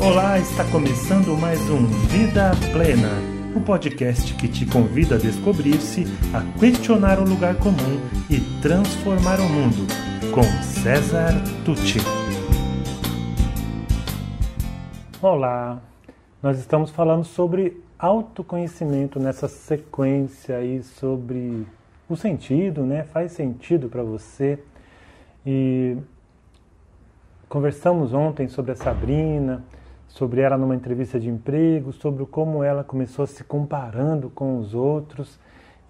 Olá, está começando mais um Vida Plena, o um podcast que te convida a descobrir-se, a questionar o lugar comum e transformar o mundo, com César Tucci. Olá, nós estamos falando sobre autoconhecimento nessa sequência aí sobre o sentido, né? Faz sentido para você. E conversamos ontem sobre a Sabrina, sobre ela numa entrevista de emprego, sobre como ela começou se comparando com os outros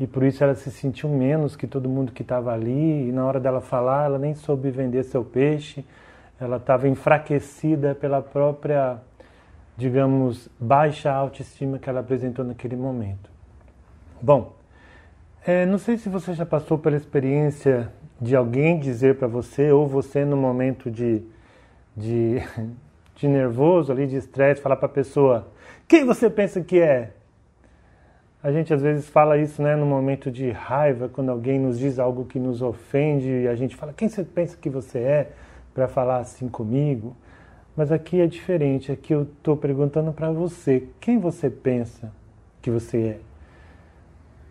e por isso ela se sentiu menos que todo mundo que estava ali. E na hora dela falar, ela nem soube vender seu peixe, ela estava enfraquecida pela própria, digamos, baixa autoestima que ela apresentou naquele momento. Bom, é, não sei se você já passou pela experiência de alguém dizer para você, ou você no momento de, de de nervoso, ali de estresse, falar para a pessoa: quem você pensa que é? A gente às vezes fala isso, né, no momento de raiva, quando alguém nos diz algo que nos ofende, e a gente fala: quem você pensa que você é para falar assim comigo? Mas aqui é diferente, aqui eu estou perguntando para você: quem você pensa que você é?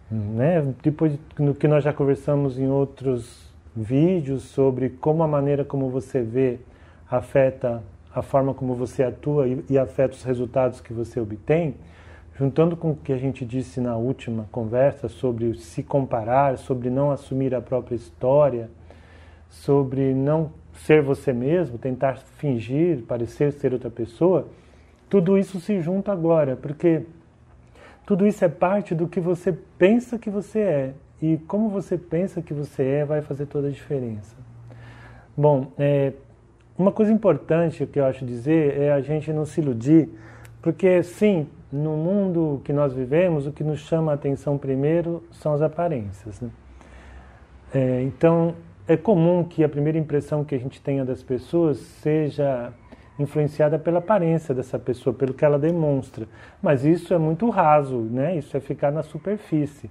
Né? Depois do que nós já conversamos em outros vídeos sobre como a maneira como você vê afeta a forma como você atua e, e afeta os resultados que você obtém, juntando com o que a gente disse na última conversa sobre se comparar, sobre não assumir a própria história, sobre não ser você mesmo, tentar fingir, parecer ser outra pessoa, tudo isso se junta agora, porque tudo isso é parte do que você pensa que você é. E como você pensa que você é vai fazer toda a diferença. Bom, é, uma coisa importante que eu acho dizer é a gente não se iludir, porque sim, no mundo que nós vivemos, o que nos chama a atenção primeiro são as aparências. Né? É, então, é comum que a primeira impressão que a gente tenha das pessoas seja influenciada pela aparência dessa pessoa, pelo que ela demonstra. Mas isso é muito raso, né? Isso é ficar na superfície.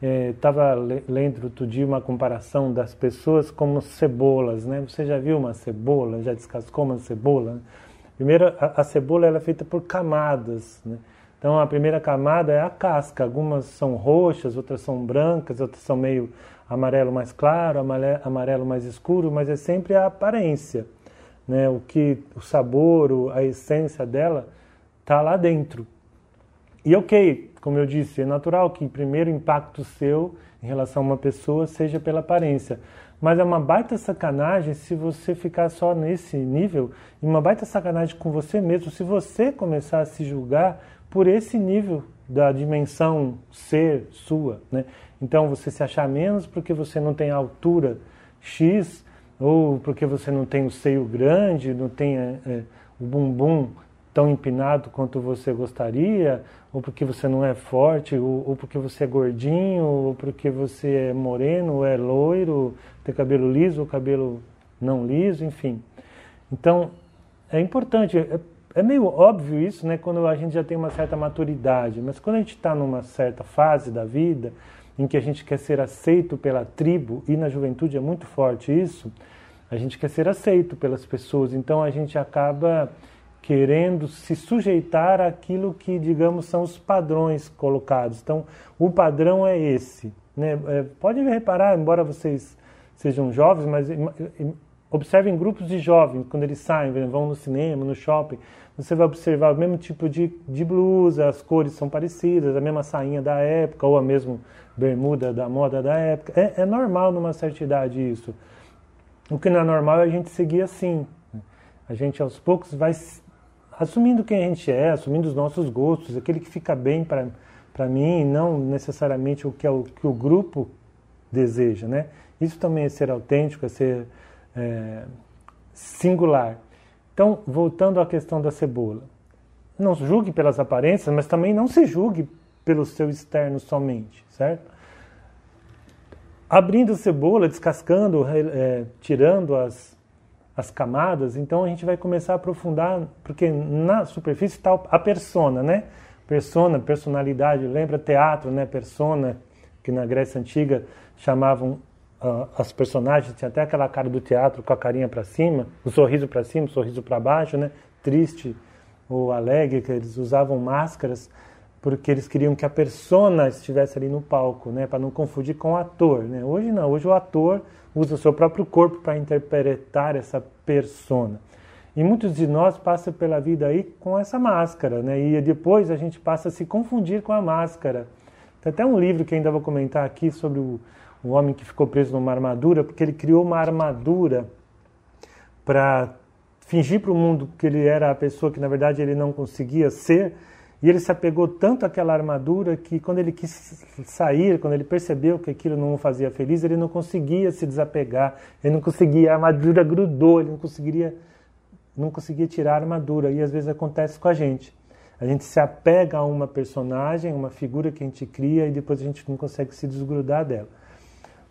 Estava é, lendo outro dia uma comparação das pessoas como cebolas, né? Você já viu uma cebola? Já descascou uma cebola? Primeiro, a, a cebola é feita por camadas, né? Então, a primeira camada é a casca. Algumas são roxas, outras são brancas, outras são meio amarelo mais claro, amarelo mais escuro, mas é sempre a aparência, né? O que o sabor, a essência dela está lá dentro. E ok, como eu disse, é natural que o primeiro impacto seu em relação a uma pessoa seja pela aparência. Mas é uma baita sacanagem se você ficar só nesse nível, e uma baita sacanagem com você mesmo se você começar a se julgar por esse nível da dimensão ser sua. Né? Então você se achar menos porque você não tem a altura X, ou porque você não tem o seio grande, não tem é, é o bumbum tão empinado quanto você gostaria, ou porque você não é forte, ou, ou, porque você é gordinho, ou porque você é moreno, ou é loiro, tem cabelo liso ou cabelo não liso, enfim. Então, é importante, é, é meio óbvio isso, né, quando a gente já tem uma certa maturidade, mas quando a gente está numa certa fase da vida, em que a gente quer ser aceito pela tribo, e na juventude é muito forte isso, a gente quer ser aceito pelas pessoas, então a gente acaba querendo se sujeitar àquilo que, digamos, são os padrões colocados. Então, o padrão é esse. Né? É, pode reparar, embora vocês sejam jovens, mas observem grupos de jovens, quando eles saem, vão no cinema, no shopping, você vai observar o mesmo tipo de, de blusa, as cores são parecidas, a mesma sainha da época, ou a mesma bermuda da moda da época. É, é normal numa certa idade isso. O que não é normal é a gente seguir assim. A gente aos poucos vai assumindo quem a gente é, assumindo os nossos gostos, aquele que fica bem para mim, não necessariamente o que, é o que o grupo deseja, né? Isso também é ser autêntico, é ser é, singular. Então, voltando à questão da cebola, não julgue pelas aparências, mas também não se julgue pelo seu externo somente, certo? Abrindo a cebola, descascando, é, tirando as, as camadas, então a gente vai começar a aprofundar, porque na superfície está a persona, né? Persona, personalidade, lembra teatro, né? Persona, que na Grécia Antiga chamavam uh, as personagens, tinha até aquela cara do teatro com a carinha para cima, o sorriso para cima, o sorriso para baixo, né? Triste, ou alegre, que eles usavam máscaras porque eles queriam que a persona estivesse ali no palco, né, para não confundir com o ator, né? Hoje não, hoje o ator usa o seu próprio corpo para interpretar essa persona. E muitos de nós passam pela vida aí com essa máscara, né? E depois a gente passa a se confundir com a máscara. Tem até um livro que ainda vou comentar aqui sobre o, o homem que ficou preso numa armadura, porque ele criou uma armadura para fingir para o mundo que ele era a pessoa que na verdade ele não conseguia ser e ele se apegou tanto àquela armadura que quando ele quis sair, quando ele percebeu que aquilo não o fazia feliz, ele não conseguia se desapegar, ele não conseguia, a armadura grudou, ele não conseguiria, não conseguia tirar a armadura. E às vezes acontece com a gente. A gente se apega a uma personagem, uma figura que a gente cria e depois a gente não consegue se desgrudar dela.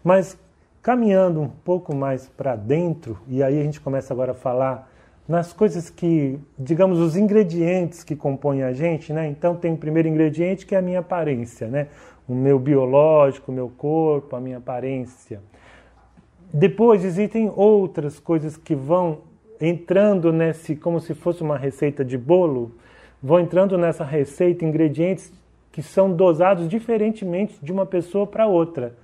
Mas caminhando um pouco mais para dentro, e aí a gente começa agora a falar nas coisas que, digamos, os ingredientes que compõem a gente, né? Então tem o primeiro ingrediente que é a minha aparência, né? O meu biológico, o meu corpo, a minha aparência. Depois existem outras coisas que vão entrando nesse, como se fosse uma receita de bolo, vão entrando nessa receita ingredientes que são dosados diferentemente de uma pessoa para outra.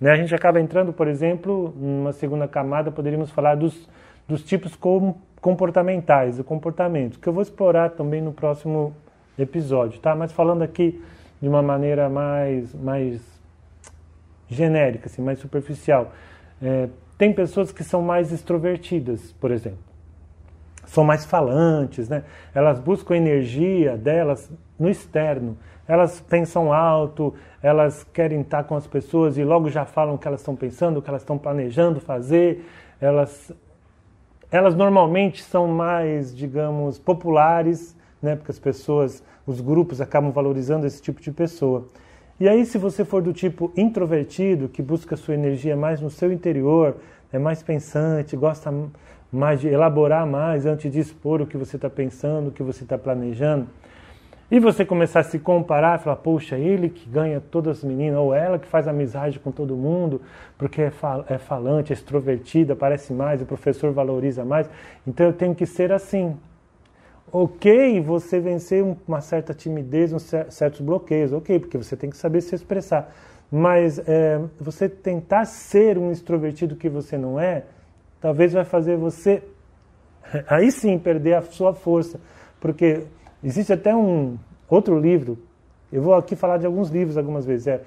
Né? A gente acaba entrando, por exemplo, numa segunda camada, poderíamos falar dos, dos tipos como comportamentais, o comportamento, que eu vou explorar também no próximo episódio, tá? Mas falando aqui de uma maneira mais, mais genérica, assim, mais superficial. É, tem pessoas que são mais extrovertidas, por exemplo. São mais falantes, né? Elas buscam energia delas no externo. Elas pensam alto, elas querem estar com as pessoas e logo já falam o que elas estão pensando, o que elas estão planejando fazer. Elas elas normalmente são mais, digamos, populares, né, porque as pessoas, os grupos acabam valorizando esse tipo de pessoa. E aí, se você for do tipo introvertido, que busca sua energia mais no seu interior, é mais pensante, gosta mais de elaborar mais antes de expor o que você está pensando, o que você está planejando, e você começar a se comparar, falar, poxa, ele que ganha todas as meninas, ou ela que faz amizade com todo mundo, porque é, fal é falante, é extrovertida, parece mais, o professor valoriza mais, então eu tenho que ser assim. Ok, você vencer uma certa timidez, uns certos bloqueios, ok, porque você tem que saber se expressar. Mas é, você tentar ser um extrovertido que você não é, talvez vai fazer você, aí sim, perder a sua força. Porque Existe até um outro livro, eu vou aqui falar de alguns livros algumas vezes, é,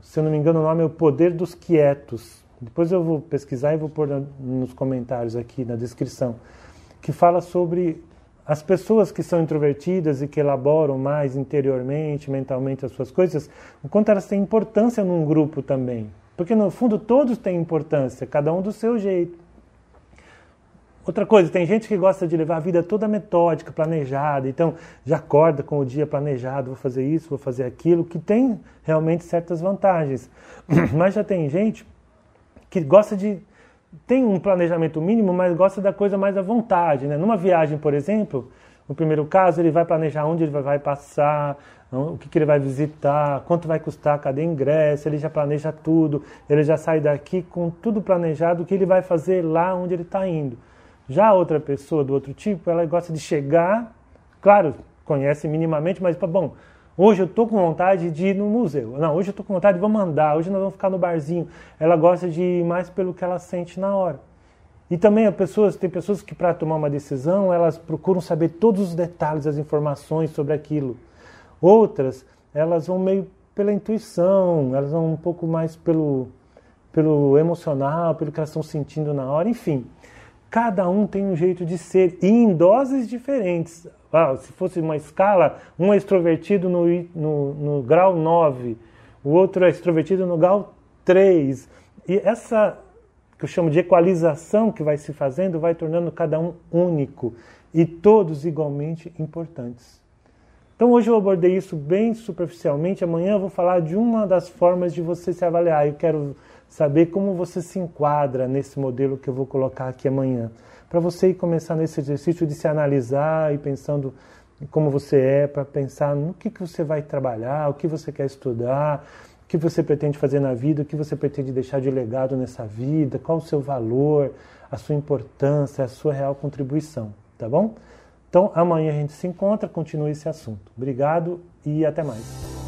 se eu não me engano o nome é O Poder dos Quietos. Depois eu vou pesquisar e vou pôr nos comentários aqui na descrição, que fala sobre as pessoas que são introvertidas e que elaboram mais interiormente, mentalmente as suas coisas, o quanto elas têm importância num grupo também. Porque no fundo todos têm importância, cada um do seu jeito. Outra coisa, tem gente que gosta de levar a vida toda metódica, planejada, então já acorda com o dia planejado, vou fazer isso, vou fazer aquilo, que tem realmente certas vantagens. Mas já tem gente que gosta de. tem um planejamento mínimo, mas gosta da coisa mais à vontade. Né? Numa viagem, por exemplo, no primeiro caso, ele vai planejar onde ele vai passar, o que, que ele vai visitar, quanto vai custar cada ingresso, ele já planeja tudo, ele já sai daqui com tudo planejado, o que ele vai fazer lá onde ele está indo. Já a outra pessoa do outro tipo, ela gosta de chegar, claro, conhece minimamente, mas bom, hoje eu estou com vontade de ir no museu. Não, hoje eu estou com vontade de vamos andar, hoje nós vamos ficar no barzinho. Ela gosta de ir mais pelo que ela sente na hora. E também as pessoas, tem pessoas que para tomar uma decisão, elas procuram saber todos os detalhes, as informações sobre aquilo. Outras, elas vão meio pela intuição, elas vão um pouco mais pelo, pelo emocional, pelo que elas estão sentindo na hora, enfim. Cada um tem um jeito de ser e em doses diferentes. Ah, se fosse uma escala, um é extrovertido no, no, no grau 9, o outro é extrovertido no grau 3. E essa que eu chamo de equalização que vai se fazendo vai tornando cada um único e todos igualmente importantes. Então hoje eu abordei isso bem superficialmente, amanhã eu vou falar de uma das formas de você se avaliar. Eu quero saber como você se enquadra nesse modelo que eu vou colocar aqui amanhã. Para você ir começar nesse exercício de se analisar e pensando como você é, para pensar no que, que você vai trabalhar, o que você quer estudar, o que você pretende fazer na vida, o que você pretende deixar de legado nessa vida, qual o seu valor, a sua importância, a sua real contribuição, tá bom? Então amanhã a gente se encontra, continua esse assunto. Obrigado e até mais.